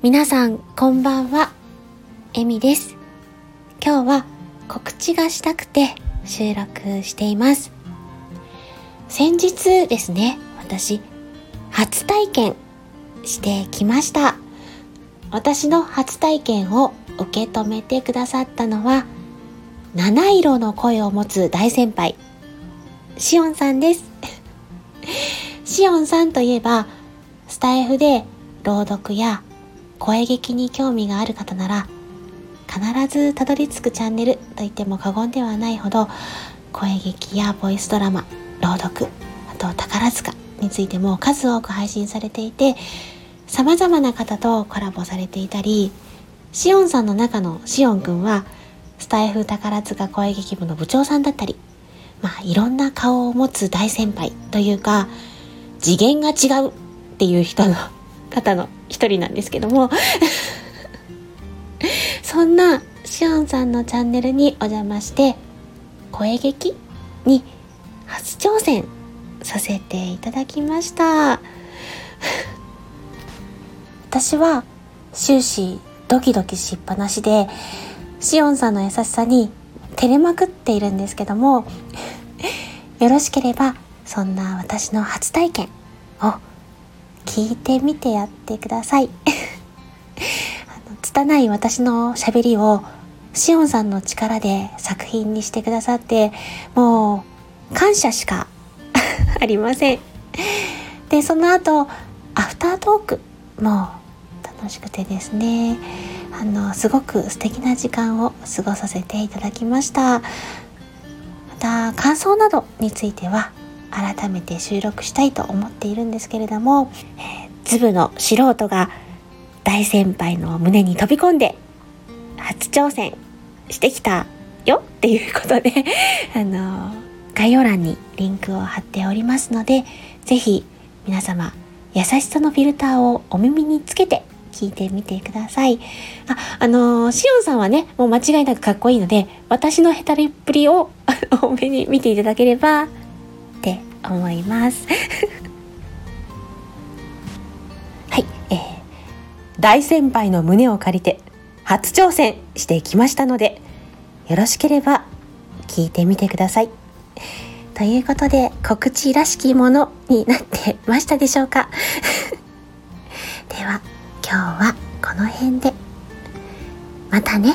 皆さんこんばんは、えみです。今日は告知がしたくて収録しています。先日ですね、私、初体験してきました。私の初体験を受け止めてくださったのは、七色の声を持つ大先輩、しおんさんです。しおんさんといえば、スタイフで朗読や声劇に興味がある方なら、必ずたどり着くチャンネルと言っても過言ではないほど、声劇やボイスドラマ、朗読、あと宝塚についても数多く配信されていて、様々な方とコラボされていたり、しおんさんの中のしおんくんは、スタイフ宝塚声劇部の部長さんだったり、まあいろんな顔を持つ大先輩というか、次元が違うっていう人の方の一人なんですけども。そんなしおんさんのチャンネルにお邪魔して声劇に初挑戦させていただきました。私は終始ドキドキしっぱなしでしおんさんの優しさに照れまくっているんですけども。よろしければそんな私の初体験を聞いてみてやってください。拙い私のしゃべりをしおんさんの力で作品にしてくださってもう感謝しか ありません。でその後アフタートークも楽しくてですねあのすごく素敵な時間を過ごさせていただきました。また感想などについては改めて収録したいと思っているんですけれども、えーズブの素人が大先輩の胸に飛び込んで初挑戦してきたよっていうことで あの概要欄にリンクを貼っておりますのでぜひ皆様優しさのフィルターをお耳につけて聞いてみてください。あ、あのー、しおんさんはね、もう間違いなくかっこいいので、私のヘタリっぷりを多めに見ていただければ思います。はい、えー、大先輩の胸を借りて初挑戦してきましたので、よろしければ聞いてみてください。ということで、告知らしきものになってましたでしょうか？では、今日はこの辺で。またね。